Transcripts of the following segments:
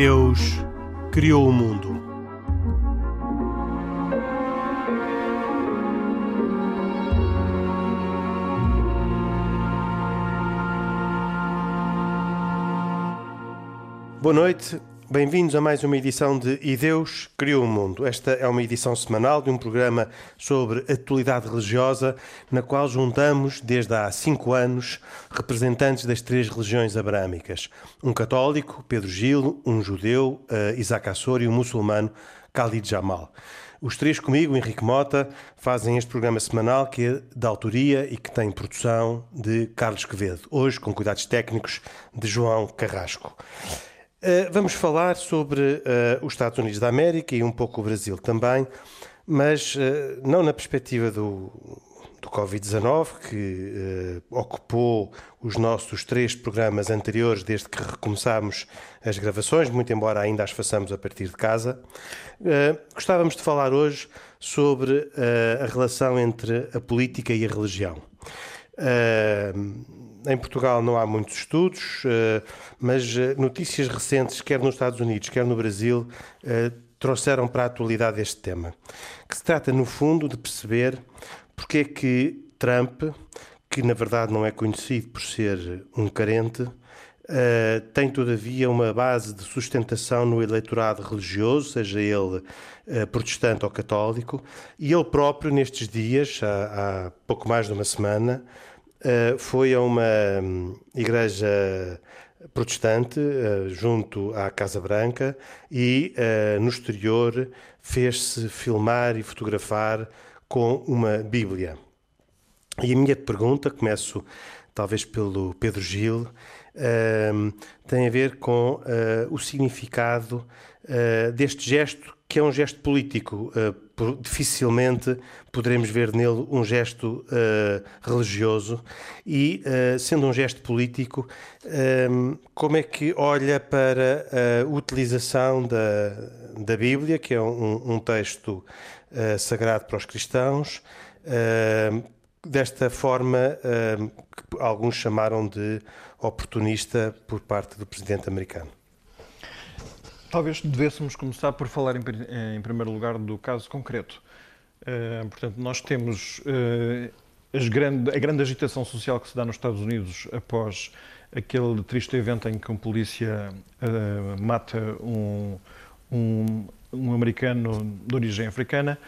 Deus criou o mundo. Boa noite, bem-vindos a mais uma edição de E Deus Criou o Mundo. Esta é uma edição semanal de um programa sobre atualidade religiosa, na qual juntamos, desde há cinco anos, representantes das três religiões abrâmicas: um católico, Pedro Gil, um judeu, uh, Isaac Assor, e um muçulmano, Khalid Jamal. Os três comigo, Henrique Mota, fazem este programa semanal que é da autoria e que tem produção de Carlos Quevedo. Hoje, com cuidados técnicos, de João Carrasco. Uh, vamos falar sobre uh, os Estados Unidos da América e um pouco o Brasil também, mas uh, não na perspectiva do, do Covid-19, que ocupou os nossos três programas anteriores desde que recomeçámos as gravações, muito embora ainda as façamos a partir de casa. gostávamos de falar hoje sobre a relação entre a política e a religião. Em Portugal não há muitos estudos, eh, mas eh, notícias recentes, quer nos Estados Unidos, quer no Brasil, eh, trouxeram para a atualidade este tema. Que se trata, no fundo, de perceber porque é que Trump, que na verdade não é conhecido por ser um carente, tem todavia uma base de sustentação no eleitorado religioso, seja ele protestante ou católico, e ele próprio, nestes dias, há, há pouco mais de uma semana, eh, foi a uma hum, igreja protestante uh, junto à Casa Branca e uh, no exterior fez-se filmar e fotografar com uma Bíblia. E a minha pergunta, começo talvez pelo Pedro Gil, tem a ver com o significado deste gesto que é um gesto político. Uh, dificilmente poderemos ver nele um gesto uh, religioso. E, uh, sendo um gesto político, como é que olha para a utilização da, da Bíblia, que é um, um texto sagrado para os cristãos, desta forma que alguns chamaram de oportunista por parte do presidente americano? Talvez devêssemos começar por falar em, em primeiro lugar do caso concreto. Uh, portanto, nós temos uh, grande, a grande agitação social que se dá nos Estados Unidos após aquele triste evento em que um polícia uh, mata um, um, um, americano de origem africana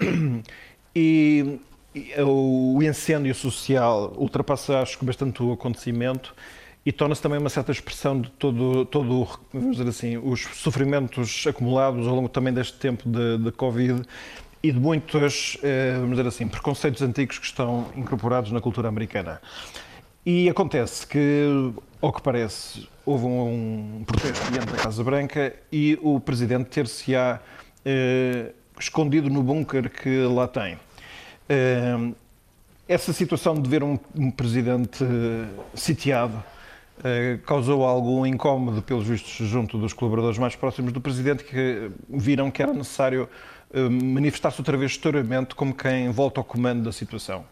e, e o incêndio social ultrapassa, acho que, bastante o acontecimento e torna-se também uma certa expressão de todo, todo vamos dizer assim, os sofrimentos acumulados ao longo também deste tempo de, de Covid e de muitos, eh, vamos dizer assim, preconceitos antigos que estão incorporados na cultura americana. E acontece que, ao que parece, houve um protesto diante da Casa Branca e o presidente ter-se-á eh, escondido no bunker que lá tem. Eh, essa situação de ver um, um presidente eh, sitiado eh, causou algum incómodo, pelos vistos, junto dos colaboradores mais próximos do Presidente, que viram que era necessário eh, manifestar-se outra vez estouramente como quem volta ao comando da situação.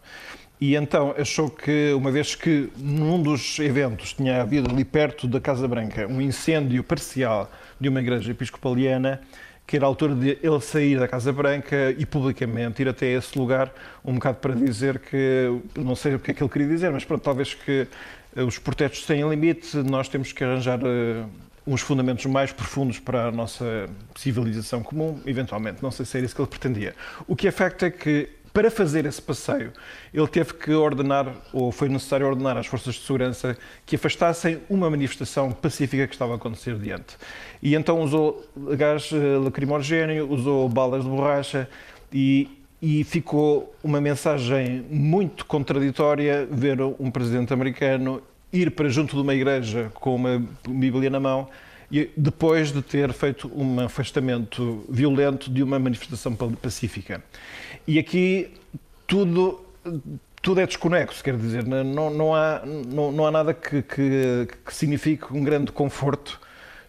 E então achou que, uma vez que num dos eventos tinha havido ali perto da Casa Branca um incêndio parcial de uma igreja episcopaliana, que era a altura de ele sair da Casa Branca e publicamente ir até esse lugar, um bocado para dizer que, não sei o que é que ele queria dizer, mas pronto, talvez que os protestos têm limite, nós temos que arranjar uh, uns fundamentos mais profundos para a nossa civilização comum, eventualmente. Não sei se era isso que ele pretendia. O que é facto é que, para fazer esse passeio, ele teve que ordenar, ou foi necessário ordenar às forças de segurança que afastassem uma manifestação pacífica que estava a acontecer diante. E então usou gás eh, lacrimogéneo, usou balas de borracha e e ficou uma mensagem muito contraditória ver um presidente americano ir para junto de uma igreja com uma Bíblia na mão e depois de ter feito um afastamento violento de uma manifestação pacífica. E aqui tudo tudo é desconexo, quer dizer, não, não, há, não, não há nada que, que, que signifique um grande conforto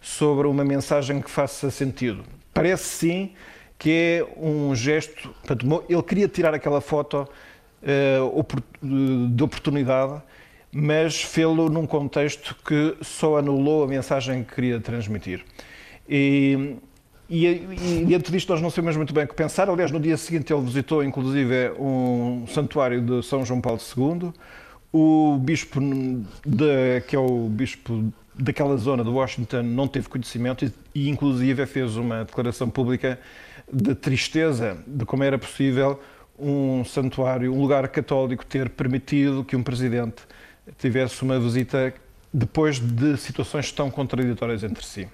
sobre uma mensagem que faça sentido. Parece sim que é um gesto. Portanto, ele queria tirar aquela foto uh, de oportunidade, mas fê-lo num contexto que só anulou a mensagem que queria transmitir. E, e, e diante disto nós não sabemos muito bem o que pensar. Aliás, no dia seguinte ele visitou inclusive um santuário de São João Paulo II. O bispo, de, que é o bispo daquela zona de Washington, não teve conhecimento e, e inclusive fez uma declaração pública de tristeza de como era possível um santuário, um lugar católico ter permitido que um presidente tivesse uma visita depois de situações tão contraditórias entre si.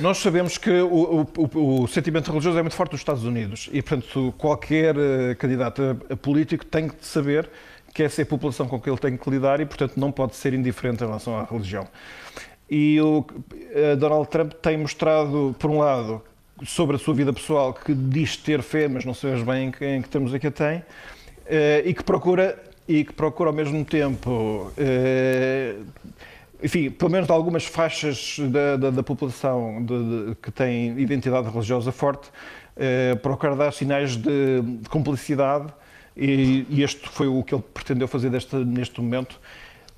Nós sabemos que o, o, o, sentimento religioso é muito forte nos Estados Unidos e, portanto, qualquer eh, candidato a, político tem que saber que essa é a população com que ele tem que lidar e, portanto, não pode ser indiferente em relação à religião. E o eh, Donald Trump tem mostrado, por um lado, sobre a sua vida pessoal, que diz ter fé, mas não sabemos bem em que, em que termos é que a tem, eh, e que procura e que procura ao mesmo tempo enfim, pelo menos de algumas faixas da, da, da população de, de, que têm identidade religiosa forte, eh, procurar dar sinais de, de cumplicidade e, e, este foi o que ele pretendeu fazer deste, neste momento.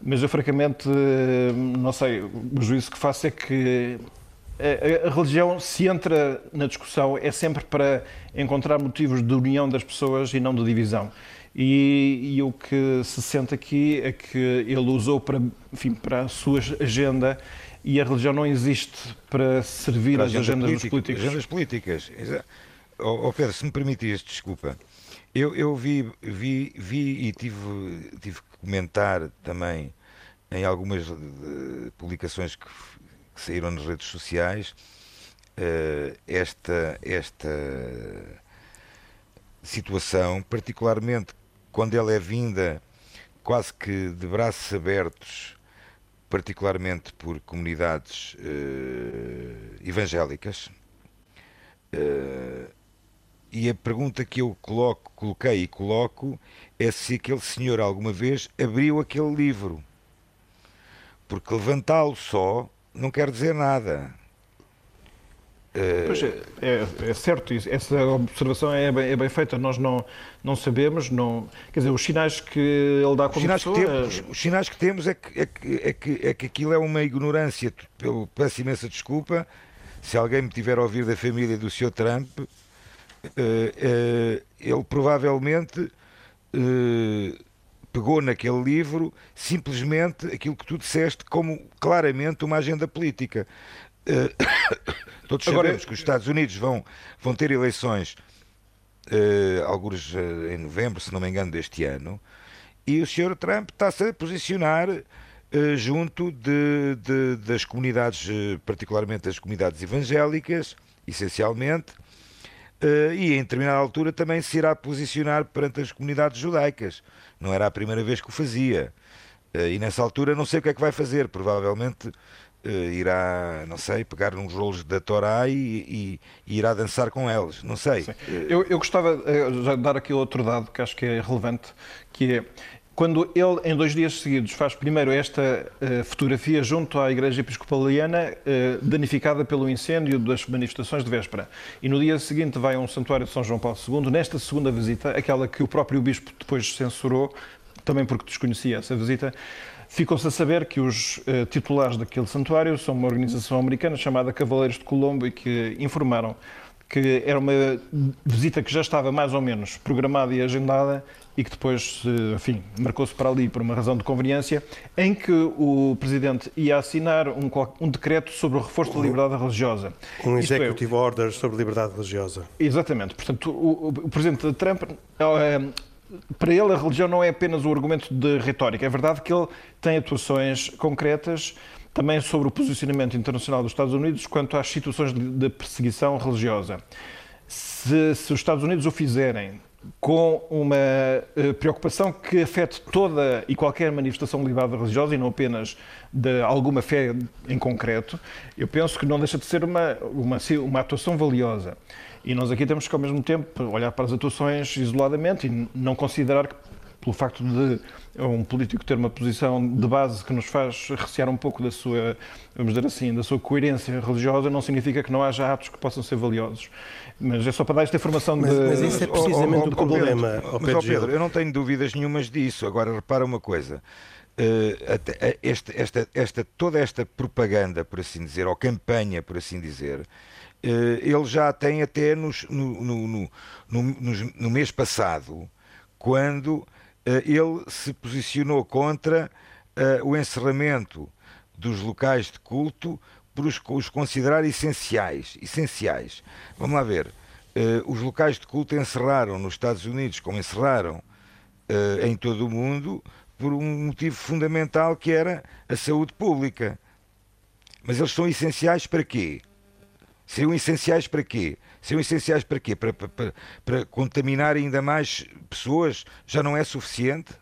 Mas eu, francamente, eh, não sei, o juízo que faço é que a, a, religião, se entra na discussão, é sempre para encontrar motivos de união das pessoas e não de divisão. E, e, o que se sente aqui é que ele usou para, enfim, para a sua agenda e a religião não existe para servir para as agendas político, dos políticos. Agendas políticas. Oh, oh Pedro, se me permitires, desculpa. Eu, eu vi, vi, vi e tive, tive que comentar também em algumas uh, publicações que, que, saíram nas redes sociais uh, esta, esta situação, particularmente quando ela é vinda quase que de braços abertos, particularmente por comunidades uh, evangélicas. Uh, e a pergunta que eu coloco, coloquei e coloco é se aquele senhor alguma vez abriu aquele livro. Porque levantá-lo só não quer dizer nada. Pois é, é, é, certo, essa observação é bem, é bem, feita. Nós não, não sabemos, não, quer dizer, os sinais que ele dá como os sinais pessoa... Que temos, é- os sinais que temos é que, é, que, é, que, é que aquilo é uma ignorância. Eu peço imensa desculpa se alguém me tiver a ouvir da família do Sr. Trump. Uh, uh, ele provavelmente pegou naquele livro simplesmente aquilo que tu disseste como claramente uma agenda política. Todos Agora, sabemos que os Estados Unidos vão, vão ter eleições, uh, alguns uh, em novembro, se não me engano, deste ano, e o Sr. Trump está-se a posicionar uh, junto de, de, das comunidades, particularmente das comunidades evangélicas, essencialmente, e em determinada altura também se irá posicionar perante as comunidades judaicas. Não era a primeira vez que o fazia. e nessa altura não sei o que é que vai fazer, provavelmente Uh, irá, não sei, pegar uns rolos da Torá e, e, e, irá dançar com eles, não sei. Eu, eu, gostava de dar aqui outro dado que acho que é relevante, que é quando ele, em dois dias seguidos, faz primeiro esta uh, fotografia junto à Igreja Episcopaliana, uh, danificada pelo incêndio das manifestações de véspera, e no dia seguinte vai a um santuário de São João Paulo II, nesta segunda visita, aquela que o próprio Bispo depois censurou, também porque desconhecia essa visita, Ficou-se a saber que os uh, titulares daquele santuário são uma organização americana chamada Cavaleiros de Colombo e que informaram que era uma visita que já estava mais ou menos programada e agendada e que depois, enfim, marcou-se para ali por uma razão de conveniência, em que o Presidente ia assinar um, um decreto sobre o reforço da liberdade religiosa. Um Executive é, Order sobre liberdade religiosa. Exatamente. Portanto, o, o Presidente Trump eh, para ele a religião não é apenas um argumento de retórica. É verdade que ele tem atuações concretas também sobre o posicionamento internacional dos Estados Unidos quanto às situações de perseguição religiosa. Se, se os Estados Unidos o fizerem com uma uh, preocupação que afete toda e qualquer manifestação de liberdade religiosa e não apenas de alguma fé em concreto, eu penso que não deixa de ser uma, uma, uma atuação valiosa. E nós aqui temos que, ao mesmo tempo, olhar para as atuações isoladamente e não considerar que, pelo facto de um político ter uma posição de base que nos faz recear um pouco da sua, vamos dizer assim, da sua coerência religiosa, não significa que não haja atos que possam ser valiosos. Mas é só para dar esta informação mas, de... Mas isso é precisamente oh, oh, o problema, Pedro, mas, Pedro, eu não tenho dúvidas nenhumas disso. Agora, repara uma coisa. esta, esta, esta, toda esta propaganda, por assim dizer, ou campanha, por assim dizer, ele já tem até nos, no, no, no, no, mês passado, quando ele se posicionou contra o encerramento dos locais de culto por os, os considerar essenciais. essenciais. Vamos lá ver. os locais de culto encerraram nos Estados Unidos, como encerraram em todo o mundo, por um motivo fundamental que era a saúde pública. Mas eles são essenciais para quê? Seriam essenciais para quê? Seriam essenciais para quê? Para, para, para contaminar ainda mais pessoas? Já não é suficiente?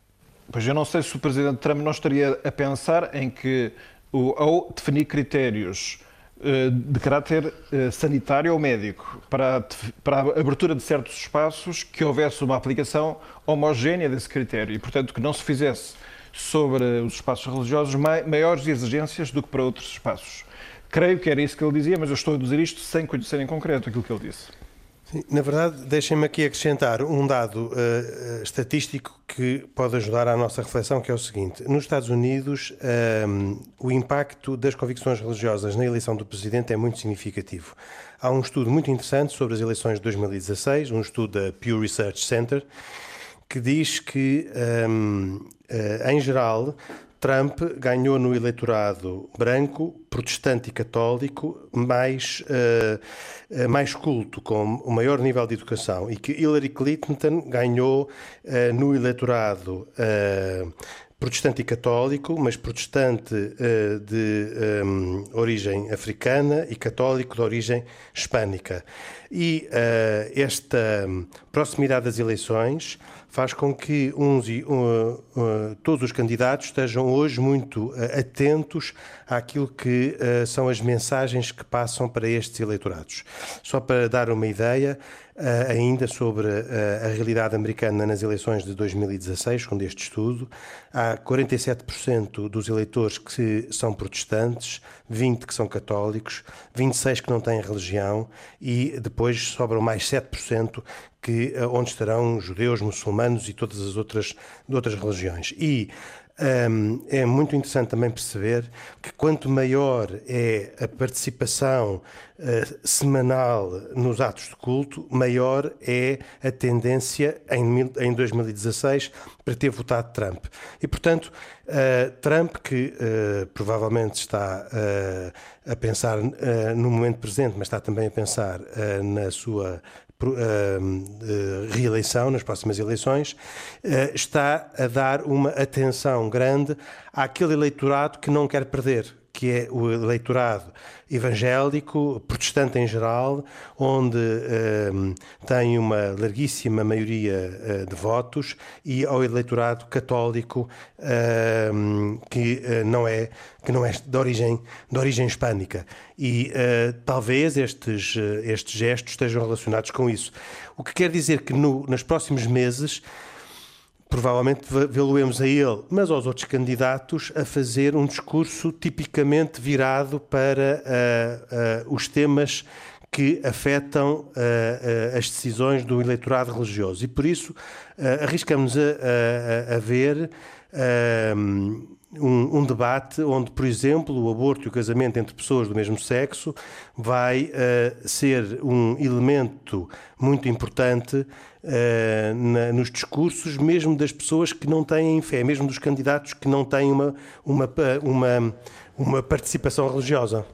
Pois eu não sei se o Presidente Trump não estaria a pensar em que, ao definir critérios eh, de caráter eh, sanitário ou médico para a abertura de certos espaços que houvesse uma aplicação homogénea desse critério e, portanto, que não se fizesse sobre os espaços religiosos maiores exigências do que para outros espaços. Creio que era isso que ele dizia, mas eu estou a dizer isto sem conhecer em concreto aquilo que ele disse. Sim, na verdade, deixem-me aqui acrescentar um dado uh, estatístico que pode ajudar à nossa reflexão, que é o seguinte: nos Estados Unidos, um, o impacto das convicções religiosas na eleição do presidente é muito significativo. Há um estudo muito interessante sobre as eleições de 2016, um estudo da Pew Research Center, que diz que, um, uh, eh, em geral, Trump ganhou no eleitorado branco, protestante e católico mais, uh, mais culto, com o maior nível de educação, e que Hillary Clinton ganhou uh, no eleitorado uh, protestante e católico, mas protestante de um, origem africana e católico de origem hispânica. E esta proximidade das eleições faz com que uns e, uh, uh, todos os candidatos estejam hoje muito uh, atentos àquilo que uh, são as mensagens que passam para estes eleitorados. Só para dar uma ideia, uh, ainda sobre uh, a realidade americana nas eleições de 2016, com este estudo, há 47% dos eleitores que são protestantes, 20% que são católicos, 26% que não têm religião e depois sobram mais 7% que, onde estarão judeus, muçulmanos e todas as outras, outras religiões. E um, é muito interessante também perceber que quanto maior é a participação uh, semanal nos atos de culto, maior é a tendência em, em 2016 para ter votado Trump. E, portanto, uh, Trump, que uh, provavelmente está a pensar no momento presente, mas está também a pensar na sua reeleição, nas próximas eleições, eh, está a dar uma atenção grande àquele eleitorado que não quer perder, que é o eleitorado evangélico, protestante em geral, onde um, tem uma larguíssima maioria uh, de votos, e ao eleitorado católico uh, que uh, não é que não é de origem de origem hispânica. E talvez estes estes gestos estejam relacionados com isso. O que quer dizer que no, nos próximos meses provavelmente vê-lo-emos a ele, mas aos outros candidatos, a fazer um discurso tipicamente virado para uh, uh, os temas que afetam uh, as decisões do eleitorado religioso. E por isso arriscamos a, a, a ver um, debate onde, por exemplo, o aborto e o casamento entre pessoas do mesmo sexo vai uh, ser um elemento muito importante uh, na, nos discursos, mesmo das pessoas que não têm fé, mesmo dos candidatos que não têm uma, uma, uma, uma participação religiosa.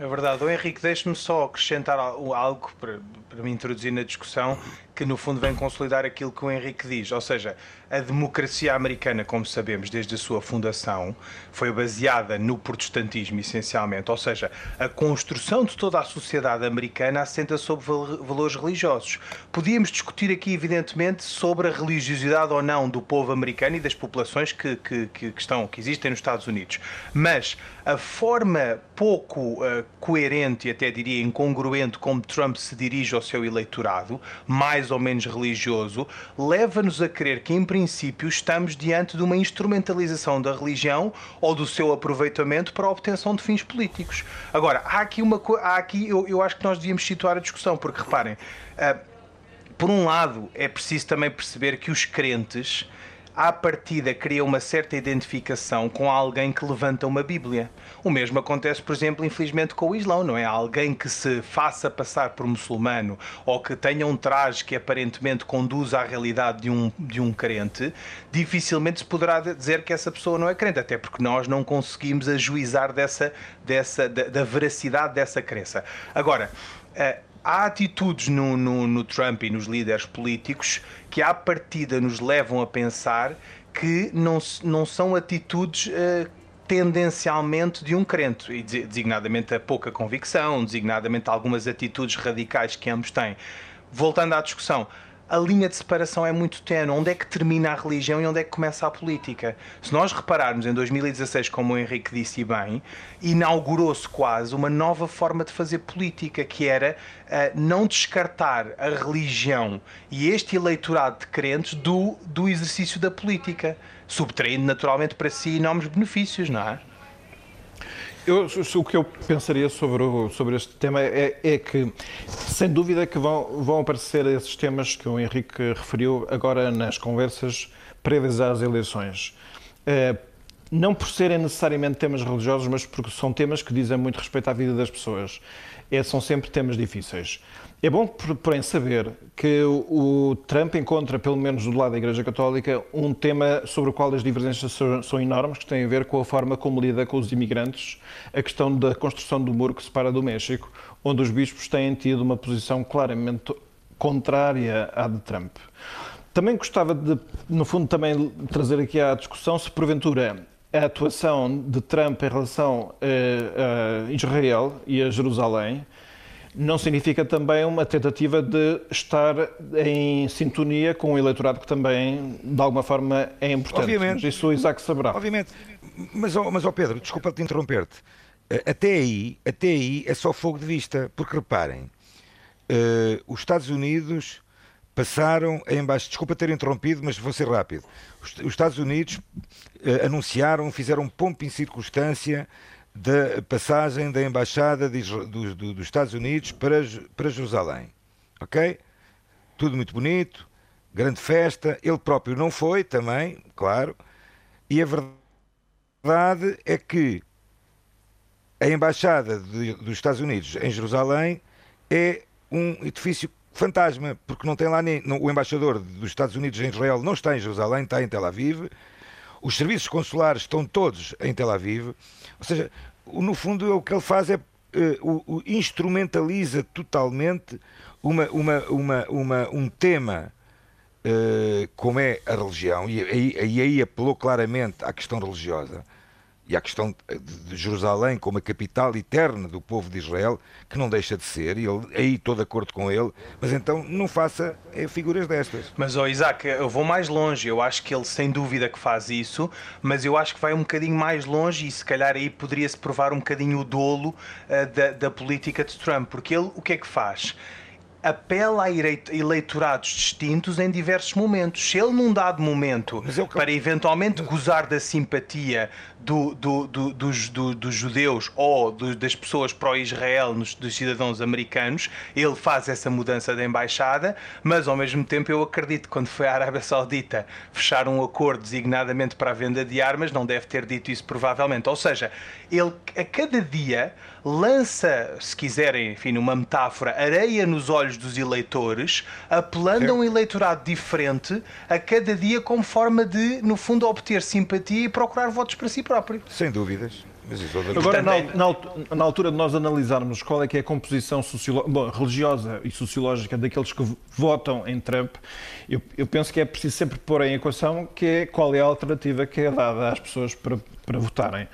É verdade. O Henrique, deixe-me só acrescentar algo para, para me introduzir na discussão, que no fundo vem consolidar aquilo que o Henrique diz. Ou seja, a democracia americana, como sabemos, desde a sua fundação, foi baseada no protestantismo, essencialmente. Ou seja, a construção de toda a sociedade americana assenta sobre valores religiosos. Podíamos discutir aqui, evidentemente, sobre a religiosidade ou não do povo americano e das populações que, que, que estão, que existem nos Estados Unidos. Mas a forma pouco uh, coerente e até diria incongruente como Trump se dirige ao seu eleitorado, mais ou menos religioso, leva-nos a crer que, em princípio, estamos diante de uma instrumentalização da religião ou do seu aproveitamento para a obtenção de fins políticos. Agora, há aqui uma há aqui eu, eu acho que nós devíamos situar a discussão, porque reparem, uh, por um lado, é preciso também perceber que os crentes à partida cria uma certa identificação com alguém que levanta uma Bíblia. O mesmo acontece, por exemplo, infelizmente com o Islão, não é? Alguém que se faça passar por muçulmano ou que tenha um traje que aparentemente conduz à realidade de um, de um crente, dificilmente se poderá dizer que essa pessoa não é crente, até porque nós não conseguimos ajuizar dessa, dessa, da, da veracidade dessa crença. Agora, uh, há atitudes no, no, no, Trump e nos líderes políticos que, à partida, nos levam a pensar que não, não são atitudes uh, tendencialmente de um crente, e designadamente a pouca convicção, designadamente algumas atitudes radicais que ambos têm. Voltando à discussão, a linha de separação é muito tenue. Onde é que termina a religião e onde é que começa a política? Se nós repararmos em 2016, como o Henrique disse bem, inaugurou-se quase uma nova forma de fazer política, que era uh, não descartar a religião e este eleitorado de crentes do, do exercício da política, subtraindo naturalmente para si enormes benefícios, não é? Eu, o que eu pensaria sobre, o, sobre este tema é, é, que, sem dúvida, que vão, vão aparecer esses temas que o Henrique referiu agora nas conversas prévias às eleições. É, não por serem necessariamente temas religiosos, mas porque são temas que dizem muito respeito à vida das pessoas. É, são sempre temas difíceis. É bom, porém, saber que o Trump encontra, pelo menos do lado da Igreja Católica, um tema sobre o qual as divergências são enormes, que tem a ver com a forma como lida com os imigrantes, a questão da construção do muro que separa do México, onde os bispos têm tido uma posição claramente contrária à de Trump. Também gostava de, no fundo, também trazer aqui à discussão se, porventura, a atuação de Trump em relação a, a Israel e a Jerusalém não significa também uma tentativa de estar em sintonia com o eleitorado que também, de alguma forma, é importante. Obviamente. Isso o Isaac saberá. Obviamente. Mas, oh, mas oh Pedro, desculpa te interromper-te. Eh, até aí, até aí é só fogo de vista, porque reparem, uh, os Estados Unidos passaram a embaixada. Desculpa ter interrompido, mas vou ser rápido. Os, os Estados Unidos uh, anunciaram, fizeram pompo em circunstância da passagem da Embaixada de, do, do, dos Estados Unidos para, para Jerusalém. Ok? Tudo muito bonito, grande festa. Ele próprio não foi também, claro. E a verdade é que a Embaixada de, dos Estados Unidos em Jerusalém é um edifício fantasma, porque não tem lá nem. Não, o embaixador dos Estados Unidos em Israel não está em Jerusalém, está em Tel Aviv. Os serviços consulares estão todos em Tel Aviv. Ou seja, no fundo, o que ele faz é. Uh, instrumentaliza totalmente uma, uma, uma, uma, um tema uh, como é a religião, e aí, aí apelou claramente à questão religiosa e à questão de Jerusalém como a capital eterna do povo de Israel, que não deixa de ser, e ele, aí estou de acordo com ele, mas então não faça é, figuras destas. Mas, oh, Isaac, eu vou mais longe, eu acho que ele sem dúvida que faz isso, mas eu acho que vai um bocadinho mais longe e se calhar aí poderia-se provar um bocadinho o dolo uh, da, da política de Trump, porque ele o que é que faz? Apela a eleitorados distintos em diversos momentos. Se ele, num dado momento, eu... para eventualmente gozar da simpatia do, do, do, dos, dos, judeus ou das pessoas pró-Israel, dos cidadãos americanos, ele faz essa mudança da embaixada, mas ao mesmo tempo eu acredito que quando foi à Arábia Saudita fechar um acordo designadamente para a venda de armas, não deve ter dito isso provavelmente. Ou seja, ele a cada dia lança, se quiserem, enfim, numa metáfora, areia nos olhos dos eleitores, apelando a um eleitorado diferente a cada dia como forma de, no fundo, obter simpatia e procurar votos para si próprio. Sem dúvidas. Agora, na, na, na, altura de nós analisarmos qual é que é a composição bom, religiosa e sociológica daqueles que votam em Trump, eu, eu, penso que é preciso sempre pôr em equação que é, qual é a alternativa que é dada às pessoas para, para votarem.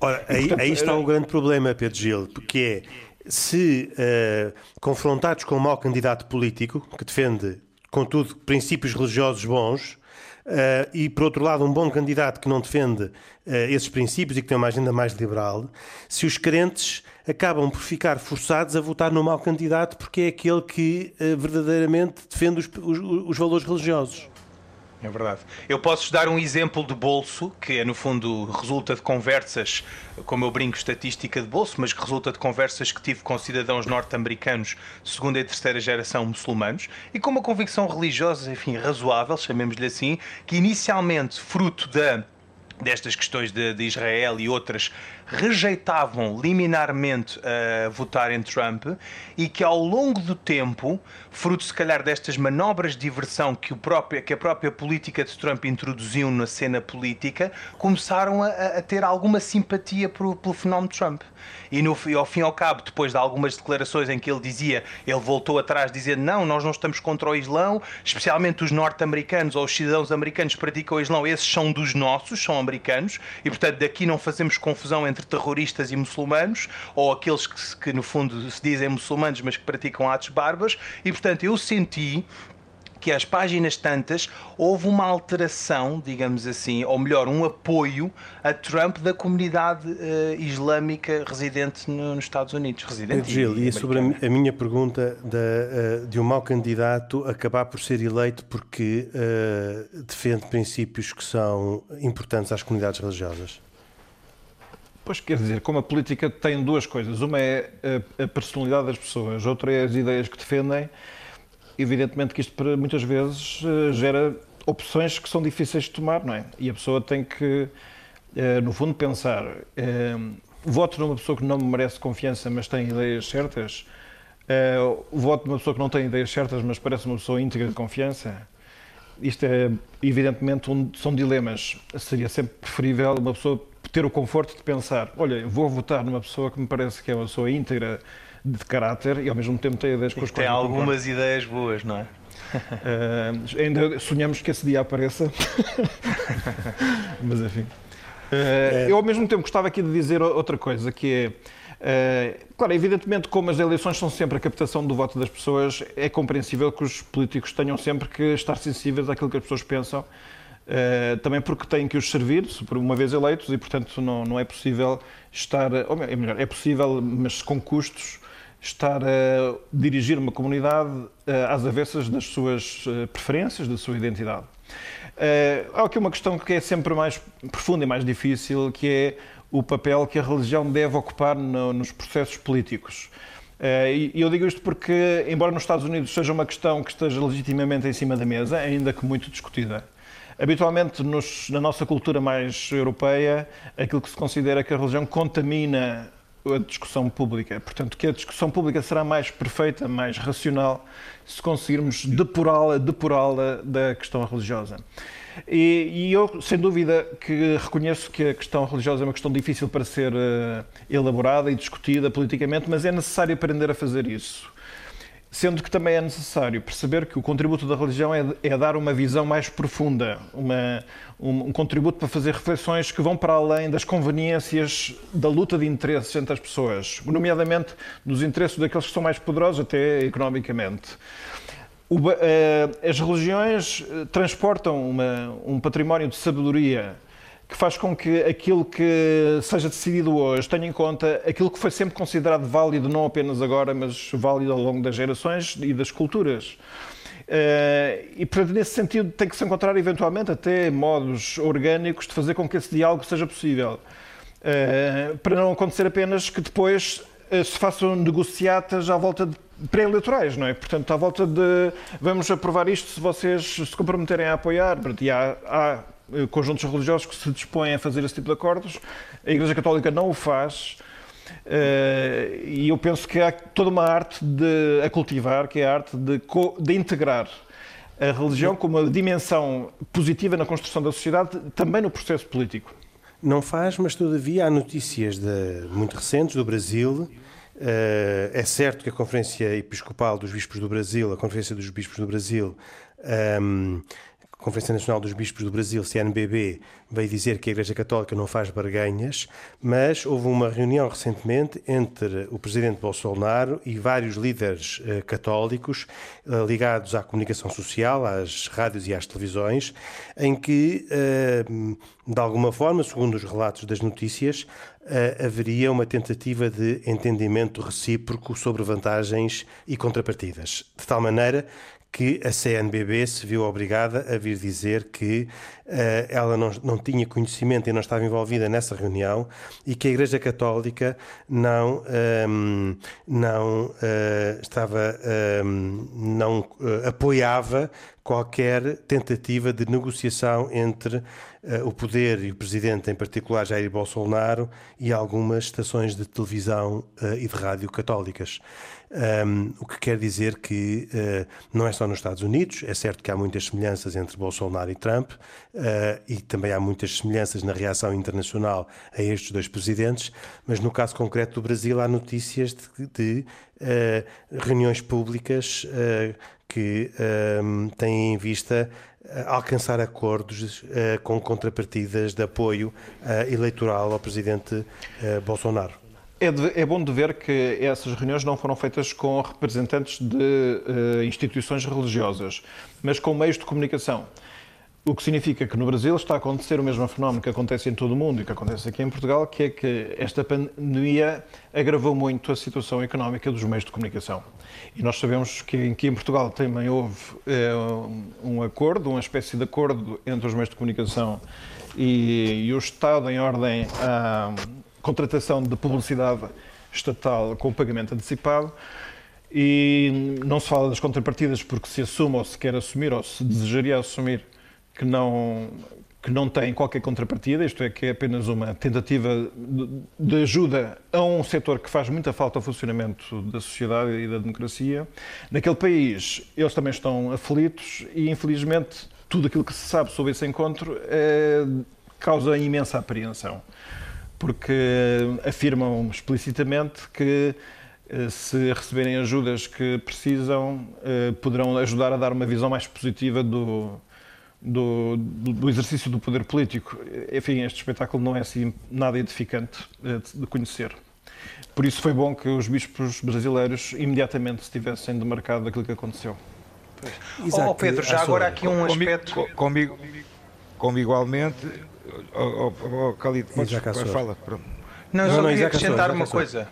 Ora, aí, aí, está um grande problema, Pedro Gil, porque é se uh, confrontados com um mau candidato político que defende, contudo, princípios religiosos bons, Uh, e, por outro lado, um bom candidato que não defende uh, esses princípios e que tem uma agenda mais liberal, se os crentes acabam por ficar forçados a votar no mau candidato porque é aquele que uh, verdadeiramente defende os, os, os valores religiosos. É verdade. Eu posso dar um exemplo de bolso, que é no fundo resulta de conversas, como eu brinco, estatística de bolso, mas que resulta de conversas que tive com cidadãos norte-americanos segunda e terceira geração muçulmanos e com uma convicção religiosa, enfim, razoável, chamemos-lhe assim, que inicialmente, fruto da destas questões de, de, Israel e outras rejeitavam liminarmente uh, votar em Trump e que ao longo do tempo, fruto se calhar destas manobras de diversão que, o próprio, que a própria política de Trump introduziu na cena política, começaram a, a ter alguma simpatia pelo, pelo fenómeno Trump. E, no, e ao fim e ao cabo, depois de algumas declarações em que ele dizia, ele voltou atrás dizendo não, nós não estamos contra o Islão, especialmente os norte-americanos ou os cidadãos americanos que praticam o Islão, esses são dos nossos, são americanos, e portanto daqui não fazemos confusão entre terroristas e muçulmanos, ou aqueles que, que no fundo se dizem muçulmanos, mas que praticam atos bárbaros, e portanto eu senti que às páginas tantas houve uma alteração, digamos assim, ou melhor, um apoio a Trump da comunidade uh, islâmica residente no, nos Estados Unidos. Residente Gil, e, e sobre a, a, minha pergunta da, uh, de um mau candidato acabar por ser eleito porque uh, defende princípios que são importantes às comunidades religiosas? Pois quer dizer, como a política tem duas coisas. Uma é a, a personalidade das pessoas, outra é as ideias que defendem evidentemente que isto muitas vezes eh, gera opções que são difíceis de tomar, não é? E a pessoa tem que, eh, no fundo, pensar: eh, voto numa pessoa que não me merece confiança, mas tem ideias certas, voto numa pessoa que não tem ideias certas, mas parece uma pessoa íntegra de confiança. Isto é, evidentemente, um, são dilemas. Seria sempre preferível uma pessoa ter o conforto de pensar: olha, vou votar numa pessoa que me parece que é uma pessoa íntegra de caráter e ao mesmo tempo tem ideias com as Tem algumas ideias boas, não é? Uh, ainda sonhamos que esse dia apareça, mas enfim. Uh, eu ao mesmo tempo gostava aqui de dizer outra coisa, que é, uh, claro, evidentemente como as eleições são sempre a captação do voto das pessoas, é compreensível que os políticos tenham sempre que estar sensíveis àquilo que as pessoas pensam, Uh, também porque têm que os servir, por uma vez eleitos, e portanto não, não é possível estar, ou é melhor, é possível, mas com custos, estar a dirigir uma comunidade eh, às avessas das suas eh, preferências, da sua identidade. Eh, há aqui uma questão que é sempre mais profunda e mais difícil, que é o papel que a religião deve ocupar nos processos políticos. E eu digo isto porque, embora nos Estados Unidos seja uma questão que esteja legitimamente em cima da mesa, ainda que muito discutida, habitualmente nos, na nossa cultura mais europeia, aquilo que se considera que a religião contamina a discussão pública. Portanto, que a discussão pública será mais perfeita, mais racional, se conseguirmos depurá-la depurá da questão religiosa. E, e, eu, sem dúvida, que reconheço que a questão religiosa é uma questão difícil para ser uh, elaborada e discutida politicamente, mas é necessário aprender a fazer isso. Sendo que também é necessário perceber que o contributo da religião é, é dar uma visão mais profunda, uma, um, um, contributo para fazer reflexões que vão para além das conveniências da luta de interesses entre as pessoas, nomeadamente dos interesses daqueles que são mais poderosos, até economicamente. O, uh, as religiões eh, transportam uma, um património de sabedoria que faz com que aquilo que seja decidido hoje tenha em conta aquilo que foi sempre considerado válido, não apenas agora, mas válido ao longo das gerações e das culturas. Uh, e, portanto, nesse sentido, tem que se encontrar eventualmente até modos orgânicos de fazer com que esse diálogo seja possível. Uh, para não acontecer apenas que depois uh, se façam negociatas à volta de pré-eleitorais, não é? Portanto, à volta de vamos aprovar isto se vocês se comprometerem a apoiar. E há, há conjuntos religiosos que se dispõem a fazer esse tipo de acordos. A Igreja Católica não o faz. Uh, e eu penso que há toda uma arte de, a cultivar, que é a arte de, de integrar a religião como uma dimensão positiva na construção da sociedade, também no processo político. Não faz, mas todavia há notícias de, muito recentes do Brasil. Uh, é certo que a Conferência Episcopal dos Bispos do Brasil, a Conferência dos Bispos do Brasil, um, ehm, Conferência Nacional dos Bispos do Brasil, CNBB, veio dizer que a Igreja Católica não faz barganhas, mas houve uma reunião recentemente entre o presidente Bolsonaro e vários líderes eh, católicos eh, ligados à comunicação social, às rádios e às televisões, em que, eh, de alguma forma, segundo os relatos das notícias, haveria uma tentativa de entendimento recíproco sobre vantagens e contrapartidas, de tal maneira que a CNBB se viu obrigada a vir dizer que uh, ela não, não tinha conhecimento e não estava envolvida nessa reunião e que a Igreja Católica não, um, ehm, não uh, estava um, ehm, não uh, apoiava qualquer tentativa de negociação entre o poder e o presidente, em particular Jair Bolsonaro, e algumas estações de televisão e de rádio católicas. Um, o que quer dizer que uh, não é só nos Estados Unidos, é certo que há muitas semelhanças entre Bolsonaro e Trump uh, e também há muitas semelhanças na reação internacional a estes dois presidentes, mas no caso concreto do Brasil há notícias de, de uh, reuniões públicas que um, têm em vista alcançar acordos com contrapartidas de apoio eleitoral ao presidente Bolsonaro. É, de, é, bom de ver que essas reuniões não foram feitas com representantes de uh, instituições religiosas, mas com meios de comunicação. O que significa que no Brasil está a acontecer o mesmo fenómeno que acontece em todo o mundo e que acontece aqui em Portugal, que é que esta pandemia agravou muito a situação económica dos meios de comunicação. E nós sabemos que aqui em Portugal também houve uh, um acordo, uma espécie de acordo entre os meios de comunicação e, e o Estado em ordem a contratação de publicidade estatal com pagamento antecipado e não se fala das contrapartidas porque se assume ou se quer assumir ou se desejaria assumir que não que não tem qualquer contrapartida, isto é, que é apenas uma tentativa de ajuda a um setor que faz muita falta ao funcionamento da sociedade e da democracia. Naquele país, eles também estão aflitos e, infelizmente, tudo aquilo que se sabe sobre esse encontro é, causa imensa apreensão porque afirmam explicitamente que eh, se receberem ajudas que precisam, eh, poderão ajudar a dar uma visão mais positiva do, do, do, exercício do poder político. Enfim, este espetáculo não é assim nada edificante eh, de conhecer. Por isso foi bom que os bispos brasileiros imediatamente se tivessem demarcado daquilo que aconteceu. Exato. Oh, Pedro, já agora aqui um aspecto... Comigo, comigo igualmente, Oh, oh, oh Khalid, podes, fala. Pronto. Não, só não, queria acrescentar uma coisa.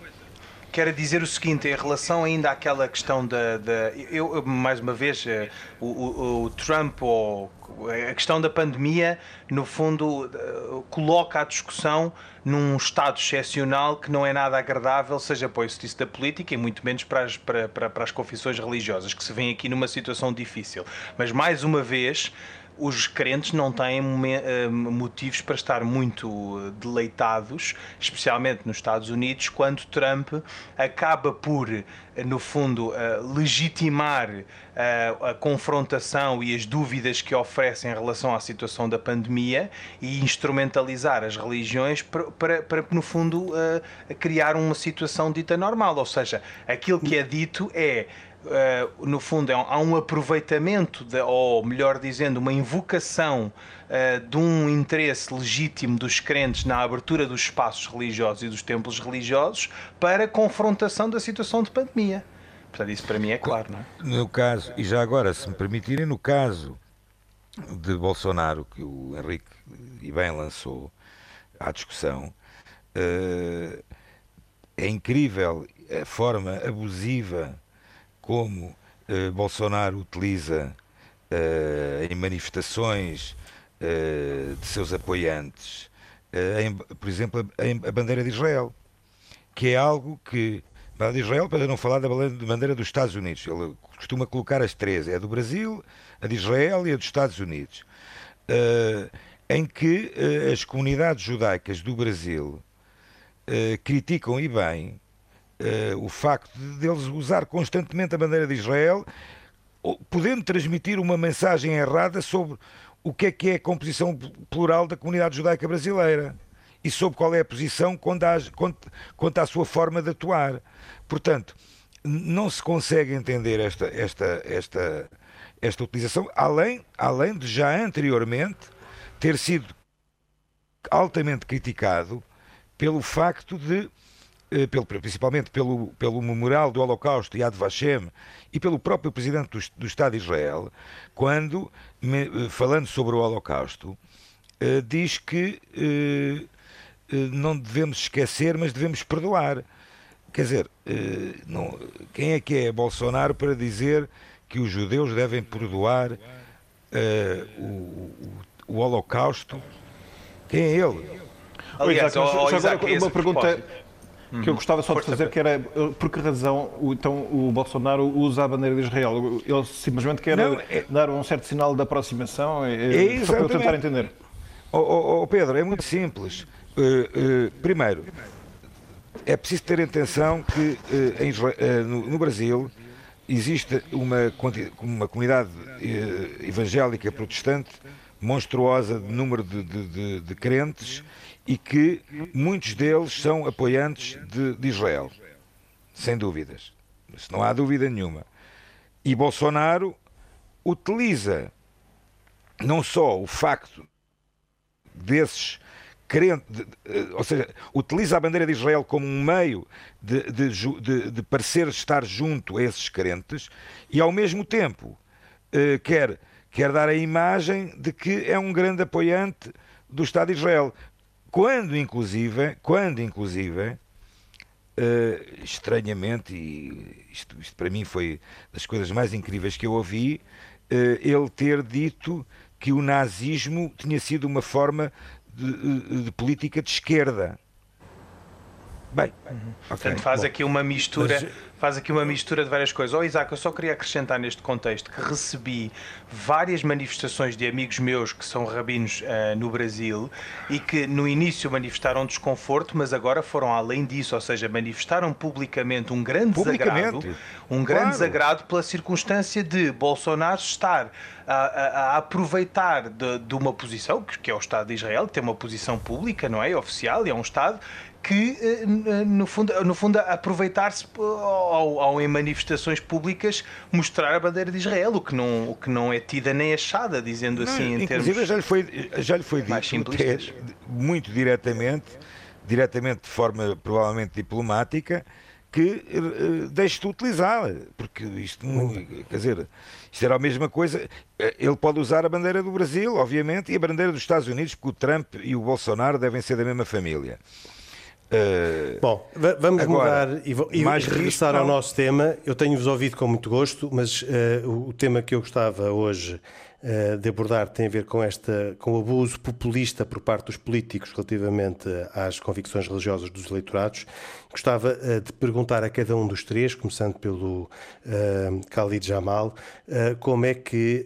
Quero dizer o seguinte, em relação ainda àquela questão da. da eu, mais uma vez, eh, o, o, o Trump ou a questão da pandemia, no fundo, eh, coloca a discussão num estado excepcional que não é nada agradável, seja para o exercício da política e muito menos para as, para, para, para as confissões religiosas, que se vêem aqui numa situação difícil. Mas, mais uma vez, os crentes não têm eh, motivos para estar muito deleitados, especialmente nos Estados Unidos, quando Trump acaba por, no fundo, eh, legitimar eh, a confrontação e as dúvidas que oferece em relação à situação da pandemia e instrumentalizar as religiões para, para, para no fundo, criar uma situação dita normal. Ou seja, aquilo que é dito é Uh, no fundo, é um, há um aproveitamento, de, ou melhor dizendo, uma invocação uh, de um interesse legítimo dos crentes na abertura dos espaços religiosos e dos templos religiosos para confrontação da situação de pandemia. Portanto, isso para mim é claro, não é? No caso, e já agora, se me permitirem, no caso de Bolsonaro, que o Henrique e bem lançou à discussão, uh, é incrível a forma abusiva como uh, Bolsonaro utiliza uh, em manifestações uh, de seus apoiantes, em, por exemplo, a, a, bandeira de Israel, que é algo que. A bandeira de Israel, para não falar da bandeira dos Estados Unidos, ele costuma colocar as três: é a do Brasil, a de Israel e a dos Estados Unidos, em que as comunidades judaicas do Brasil criticam e bem o facto de deles usar constantemente a bandeira de Israel, podendo transmitir uma mensagem errada sobre o que é que é a composição plural da comunidade judaica brasileira e sobre qual é a posição quanto à, quanto, quanto à sua forma de atuar. Portanto, não se consegue entender esta, esta, esta, esta utilização, além, além de já anteriormente ter sido altamente criticado pelo facto de eh, pelo, principalmente pelo, pelo Memorial do Holocausto Yad Vashem e pelo próprio Presidente do, do Estado de Israel, quando, me, eh, falando sobre o Holocausto, uh, diz que uh, não devemos esquecer, mas devemos perdoar. Quer dizer, não, quem é que é Bolsonaro para dizer que os judeus devem perdoar o, o, o Holocausto? Quem é ele? Aliás, Isaac, já agora uma pergunta que eu gostava só de fazer, que era por que razão então o Bolsonaro usa a bandeira de Israel? Ele simplesmente quer não, é... dar um certo sinal de aproximação? É, é só para eu tentar entender. Oh, oh, oh, Pedro, é muito simples. Uh, uh, primeiro, é preciso ter atenção que uh, em, no, no, Brasil existe uma, uma comunidade evangélica protestante monstruosa de número de, de, de, de crentes e que muitos deles são apoiantes de, de Israel, sem dúvidas. Isso não há dúvida nenhuma. E Bolsonaro utiliza não só o facto desses crentes, de, ou seja, utiliza a bandeira de Israel como um meio de, de, de, parecer estar junto a esses crentes e, ao mesmo tempo, eh, quer, quer dar a imagem de que é um grande apoiante do Estado de Israel quando inclusive, quando inclusive, uh, estranhamente, e isto, isto, para mim foi das coisas mais incríveis que eu ouvi, uh, ele ter dito que o nazismo tinha sido uma forma de, de política de esquerda. Bem, uhum. okay. portanto faz Bom, aqui uma mistura, mas... faz aqui uma mistura de várias coisas. Oh, Isaac, eu só queria acrescentar neste contexto que recebi várias manifestações de amigos meus que são rabinos uh, no Brasil e que no início manifestaram desconforto, mas agora foram além disso, ou seja, manifestaram publicamente um grande desagrado, um grande claro. desagrado pela circunstância de Bolsonaro estar a, a, a aproveitar de, de, uma posição que, que é o Estado de Israel, que tem uma posição pública, não é, oficial, e é um Estado que, eh, no fundo, no fundo aproveitar-se ao, ao, em manifestações públicas mostrar a bandeira de Israel, o que não, o que não é tida nem achada, dizendo não, assim em inclusive termos já lhe foi, já lhe foi dito até, muito diretamente, diretamente de forma provavelmente diplomática, que uh, deixe de utilizá-la, porque isto, quer dizer, isto era a mesma coisa. Ele pode usar a bandeira do Brasil, obviamente, e a bandeira dos Estados Unidos, porque o Trump e o Bolsonaro devem ser da mesma família. Uh, Bom, vamos agora, mudar e, e regressar ao nosso tema. Eu tenho-vos ouvido com muito gosto, mas uh, o, o, tema que eu gostava hoje uh, de abordar tem a ver com, esta, com o abuso populista por parte dos políticos relativamente às convicções religiosas dos eleitorados. Gostava de perguntar a cada um dos três, começando pelo Khalid Jamal, como é que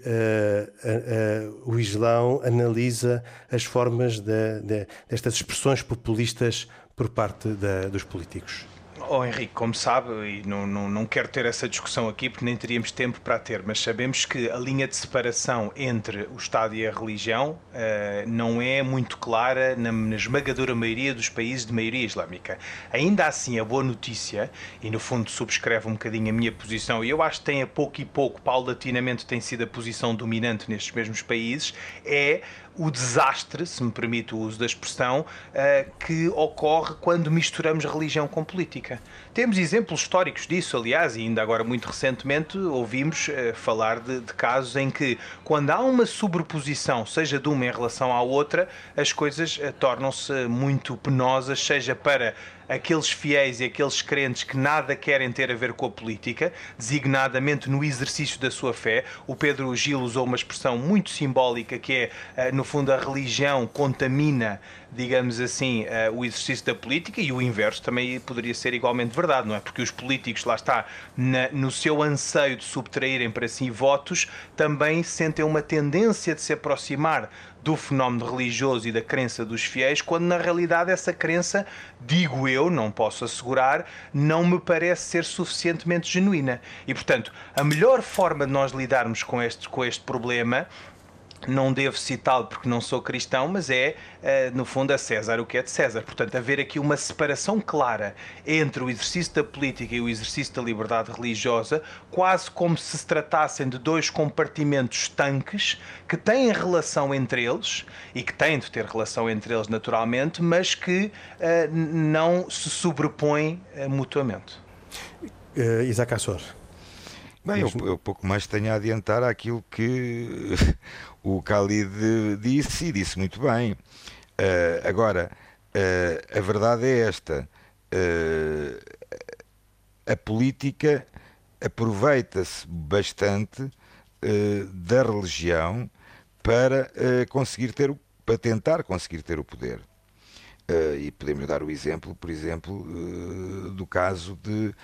o Islão analisa as formas de, de, destas expressões populistas por parte da, dos políticos? Oh, Henrique, como sabe, e não, não, não quero ter essa discussão aqui porque nem teríamos tempo para ter, mas sabemos que a linha de separação entre o Estado e a religião uh, não é muito clara na, na, esmagadora maioria dos países de maioria islâmica. Ainda assim, a boa notícia, e no fundo subscreve um bocadinho a minha posição, e eu acho que tem a pouco e pouco, paulatinamente, tem sido a posição dominante nestes mesmos países, é o desastre, se me permite o uso da expressão, uh, que ocorre quando misturamos religião com política. Temos exemplos históricos disso, aliás, e ainda agora muito recentemente ouvimos uh, falar de, de, casos em que, quando há uma sobreposição, seja de uma em relação à outra, as coisas uh, tornam-se muito penosas, seja para aqueles fiéis e aqueles crentes que nada querem ter a ver com a política, designadamente no exercício da sua fé. O Pedro Gil usou uma expressão muito simbólica que é, eh, no fundo, a religião contamina digamos assim, uh, o exercício da política e o inverso também poderia ser igualmente verdade, não é? Porque os políticos, lá está, na, no seu anseio de subtraírem para si votos, também sentem uma tendência de se aproximar do fenómeno religioso e da crença dos fiéis, quando na realidade essa crença, digo eu, não posso assegurar, não me parece ser suficientemente genuína. E portanto, a melhor forma de nós lidarmos com este, com este problema não devo citá-lo porque não sou cristão, mas é, eh, no fundo, a César o que é de César. Portanto, haver aqui uma separação clara entre o exercício da política e o exercício da liberdade religiosa, quase como se se tratassem de dois compartimentos estanques que têm relação entre eles e que têm de ter relação entre eles naturalmente, mas que uh, não se sobrepõem uh, mutuamente. Uh, Isaac Assor. Bem, eu, eu, pouco mais tenho a adiantar aquilo que o Khalid disse e disse muito bem. Uh, agora, a verdade é esta. a política aproveita-se bastante da religião para conseguir ter para tentar conseguir ter o poder. Uh, e podemos dar o exemplo, por exemplo, uh, do caso de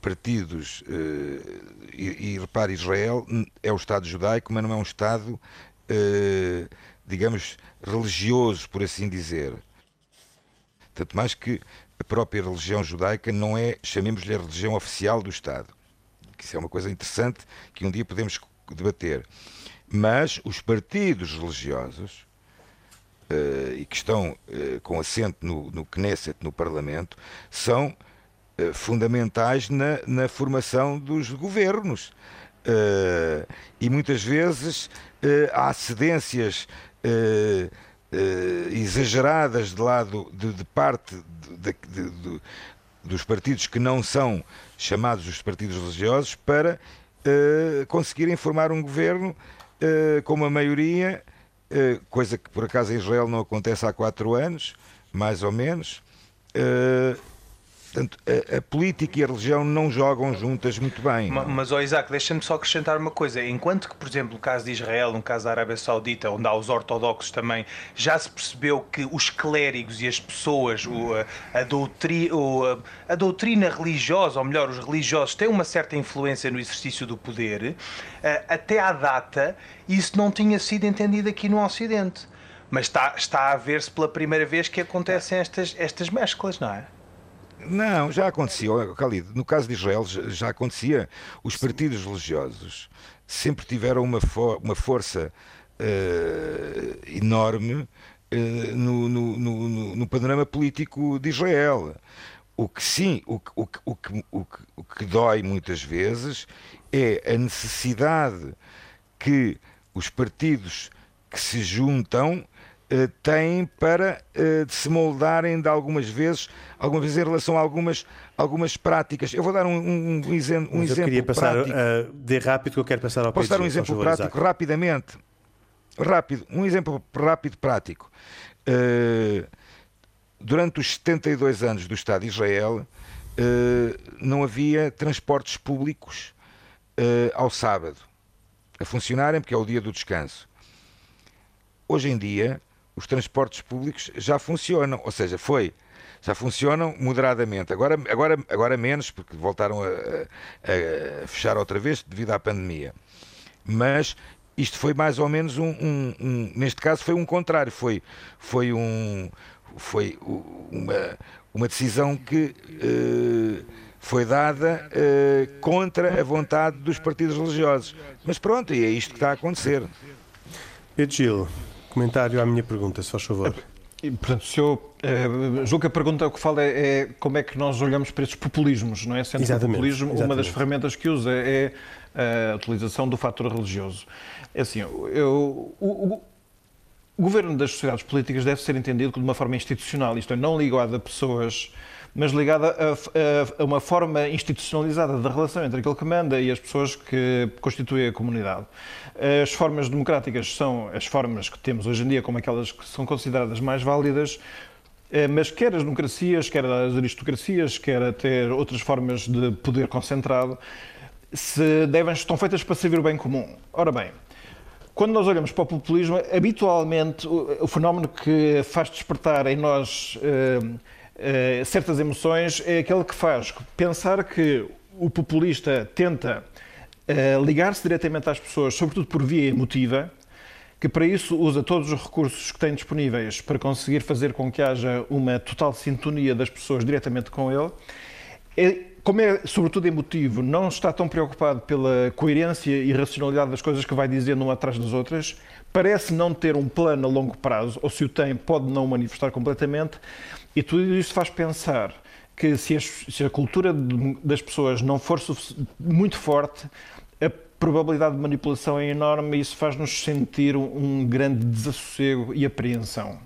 partidos. Uh, e, e repare, Israel é o Estado judaico, mas não é um Estado, digamos, religioso, por assim dizer. Tanto mais que a própria religião judaica não é, chamemos-lhe a religião oficial do Estado. Isso é uma coisa interessante que um dia podemos debater. Mas os partidos religiosos uh, e que estão uh, com assento no, no Knesset, no Parlamento, são uh, fundamentais na, na, formação dos governos. e muitas vezes há cedências exageradas de lado de, de parte de, de, dos partidos que não são chamados os partidos religiosos para conseguirem formar um governo com uma maioria eh, coisa que por acaso em Israel não acontece há quatro anos, mais ou menos. Portanto, a, a, política e a religião não jogam juntas muito bem. Mas, mas oh Isaac, deixa-me só acrescentar uma coisa. Enquanto que, por exemplo, no caso de Israel, no caso da Arábia Saudita, onde há os ortodoxos também, já se percebeu que os clérigos e as pessoas, o, a, doutri, o, a, doutrina religiosa, ou melhor, os religiosos, têm uma certa influência no exercício do poder, eh, até à data, isso não tinha sido entendido aqui no Ocidente. Mas está, está a ver-se pela primeira vez que acontecem estas, estas mesclas, não é? Não, já acontecia, Khalid. No caso de Israel já acontecia. Os partidos religiosos sempre tiveram uma, for uma força uh, enorme uh, no, no, no, no, panorama político de Israel. O que sim, o, o, o, que, o, que, o que dói muitas vezes é a necessidade que os partidos que se juntam têm para uh, se moldarem de algumas vezes, algumas vezes em relação a algumas, algumas práticas. Eu vou dar um, um, um exemplo. Um exemplo queria passar prático. Uh, de rápido que eu quero passar ao Posso dar um exemplo prático rapidamente? Rápido, um exemplo rápido prático. Uh, durante os 72 anos do Estado de Israel, uh, não havia transportes públicos ao sábado a funcionarem, porque é o dia do descanso. Hoje em dia, os transportes públicos já funcionam, ou seja, foi já funcionam moderadamente. Agora, agora, agora menos, porque voltaram a, a, a fechar outra vez devido à pandemia. Mas isto foi mais ou menos um, um, um, neste caso foi um contrário, foi, foi, um, foi uma, uma decisão que uh, foi dada uh, contra a vontade dos partidos religiosos. Mas pronto, e é isto que está a acontecer. Pedro Gil, comentário à minha pergunta, se faz favor. E, portanto, se eu uh, julgo que a pergunta que fala é, é, como é que nós olhamos para esses populismos, não é? Sendo exatamente, o populismo, exatamente. uma das ferramentas que usa é a utilização do fator religioso. É assim, eu, o, o, o governo das sociedades políticas deve ser entendido de uma forma institucional, isto é, não ligado a pessoas mas ligada a, a, a, uma forma institucionalizada da relação entre aquele que manda e as pessoas que constituem a comunidade. As formas democráticas são as formas que temos hoje em dia como aquelas que são consideradas mais válidas, eh, mas quer as democracias, quer as aristocracias, quer até outras formas de poder concentrado, se devem, estão feitas para servir o bem comum. Ora bem, quando nós olhamos para o populismo, habitualmente o, o fenómeno que faz despertar em nós eh, eh, certas emoções é aquele que faz pensar que o populista tenta uh, ligar-se diretamente às pessoas, sobretudo por via emotiva, que para isso usa todos os recursos que tem disponíveis para conseguir fazer com que haja uma total sintonia das pessoas diretamente com ele. É, como é sobretudo emotivo, não está tão preocupado pela coerência e racionalidade das coisas que vai dizendo uma atrás das outras, parece não ter um plano a longo prazo, ou se o tem, pode não manifestar completamente, e tudo isso faz pensar que se, as, se a cultura das pessoas não for muito forte, a probabilidade de manipulação é enorme e isso faz-nos sentir um, um, grande desassossego e apreensão.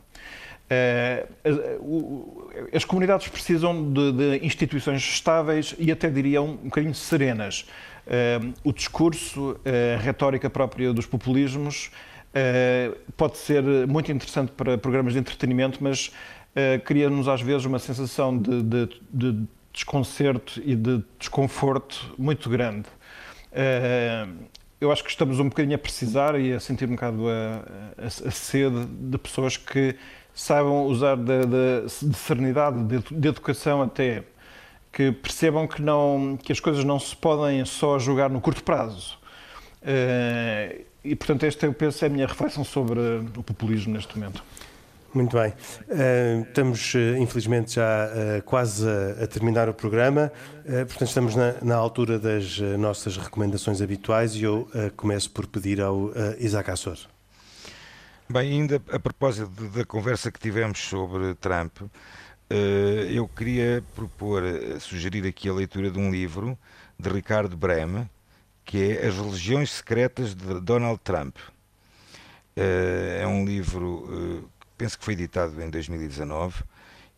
Uh, as comunidades precisam de, de, instituições estáveis e até diria um, um bocadinho serenas. Uh, o discurso, a retórica própria dos populismos pode ser muito interessante para programas de entretenimento, mas uh, cria-nos às vezes uma sensação de, de, de, desconcerto e de desconforto muito grande. Uh, eu acho que estamos um bocadinho a precisar e a sentir um bocado a, a, a sede de pessoas que saibam usar de, de, de serenidade, de, de, educação até, que percebam que, não, que as coisas não se podem só jogar no curto prazo. Uh, e, portanto, esta, eu penso, é a minha reflexão sobre o populismo neste momento. Muito bem. Uh, estamos, uh, infelizmente, já uh, quase a, a, terminar o programa, portanto, estamos na, na altura das nossas recomendações habituais e eu começo por pedir ao Isaac Assor. Bem, ainda a propósito da conversa que tivemos sobre Trump, eu queria propor, sugerir aqui a leitura de um livro de Ricardo Breme, que é As Religiões Secretas de Donald Trump. É um livro penso que foi editado em 2019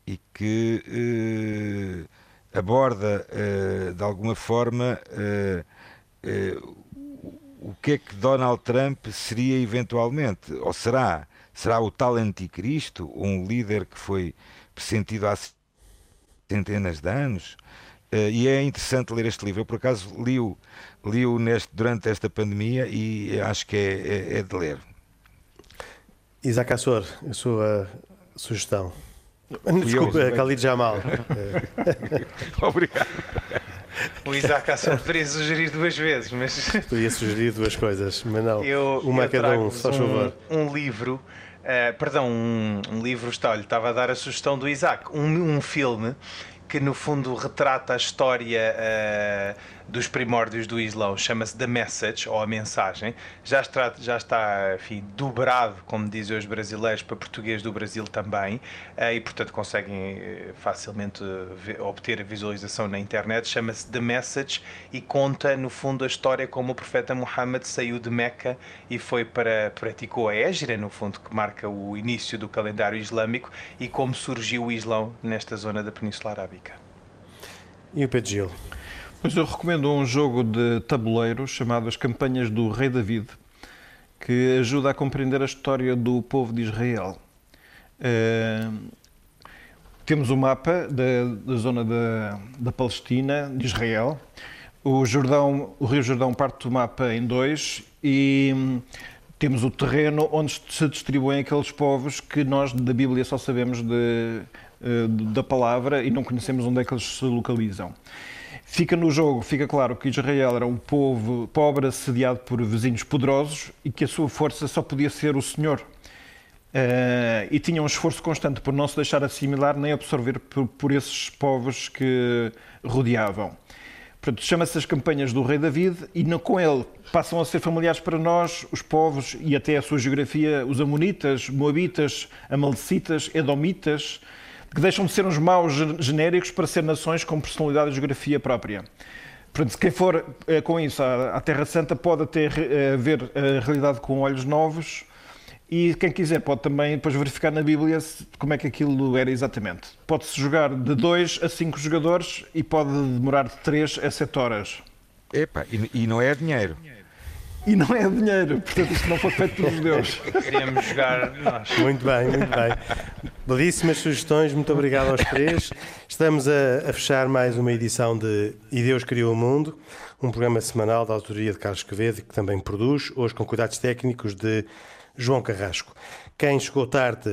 e que eh, aborda eh, de alguma forma eh, eh, o que é que Donald Trump seria eventualmente, ou será? Será o tal anticristo, um líder que foi pressentido há centenas de anos? Uh, e é interessante ler este livro. Eu, por acaso, li-o li neste, durante esta pandemia e acho que é, é, é de ler. Isaac Assor, a sua sugestão. Desculpa, eu, Khalid Jamal. Obrigado. O Isaac Assor poderia sugerir duas vezes, mas. Podia sugerir duas coisas, mas não. Eu, uma a cada um, só favor. Um, um livro, uh, perdão, um, um livro, está, lhe estava a dar a sugestão do Isaac. Um, um filme que no fundo retrata a história. Uh, dos primórdios do Islão, chama-se The Message, ou a mensagem, já está, já está enfim, dobrado, como dizem os brasileiros, para português do Brasil também, eh, e portanto conseguem eh, facilmente obter a visualização na internet, chama-se The Message e conta no fundo a história como o profeta Muhammad saiu de Meca e foi para, praticou a Égira, no fundo, que marca o início do calendário islâmico, e como surgiu o Islão nesta zona da Península Arábica. E o Pedro Gil? Pois eu recomendo um jogo de tabuleiro chamado As Campanhas do Rei David, que ajuda a compreender a história do povo de Israel. Uh, temos o um mapa da, da zona da, da, Palestina, de Israel. O, Jordão, o Rio Jordão parte do mapa em dois e hum, temos o terreno onde se distribuem aqueles povos que nós da Bíblia só sabemos de, uh, da palavra e não conhecemos onde é que eles se localizam. Fica no jogo, fica claro que Israel era um povo pobre, assediado por vizinhos poderosos e que a sua força só podia ser o Senhor. Uh, e tinha um esforço constante por não se deixar assimilar nem absorver por, por esses povos que rodeavam. Portanto, chama-se as campanhas do rei David e com ele passam a ser familiares para nós os povos e até a sua geografia, os amonitas, moabitas, amalecitas, edomitas, que deixam de ser uns maus genéricos para ser nações com personalidade e geografia própria. Portanto, quem for eh, com isso à, Terra Santa pode até eh, ver a realidade com olhos novos e quem quiser pode também depois verificar na Bíblia como é que aquilo era exatamente. Pode-se jogar de 2 a 5 jogadores e pode demorar de 3 a 7 horas. Epa, e, e não é dinheiro e não é dinheiro. Portanto, isto não foi feito pelos judeus. Queríamos jogar nós. Muito bem, muito bem. Belíssimas sugestões, muito obrigado aos três. Estamos a, a, fechar mais uma edição de E Deus Criou o Mundo, um programa semanal da autoria de Carlos Quevedo, que também produz, hoje com cuidados técnicos de João Carrasco. Quem chegou tarde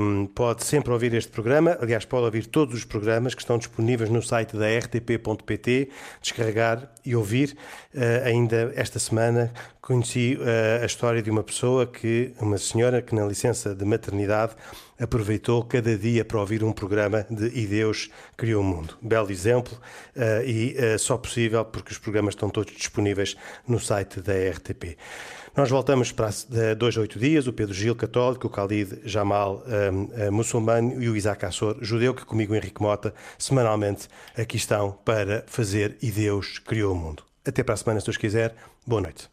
um, pode sempre ouvir este programa, aliás, pode ouvir todos os programas que estão disponíveis no site da rtp.pt, descarregar e ouvir. Uh, ainda esta semana conheci uh, a história de uma pessoa que, uma senhora que na licença de maternidade aproveitou cada dia para ouvir um programa de E Deus Criou o Mundo. Belo exemplo uh, e só possível porque os programas estão todos disponíveis no site da RTP. Nós voltamos para dois a oito dias, o Pedro Gil, católico, o Khalid Jamal, um, um, muçulmano e o Isaac Assor, judeu, que comigo, Henrique Mota, semanalmente aqui estão para fazer e Deus criou o mundo. Até para a semana, se Deus quiser. Boa noite.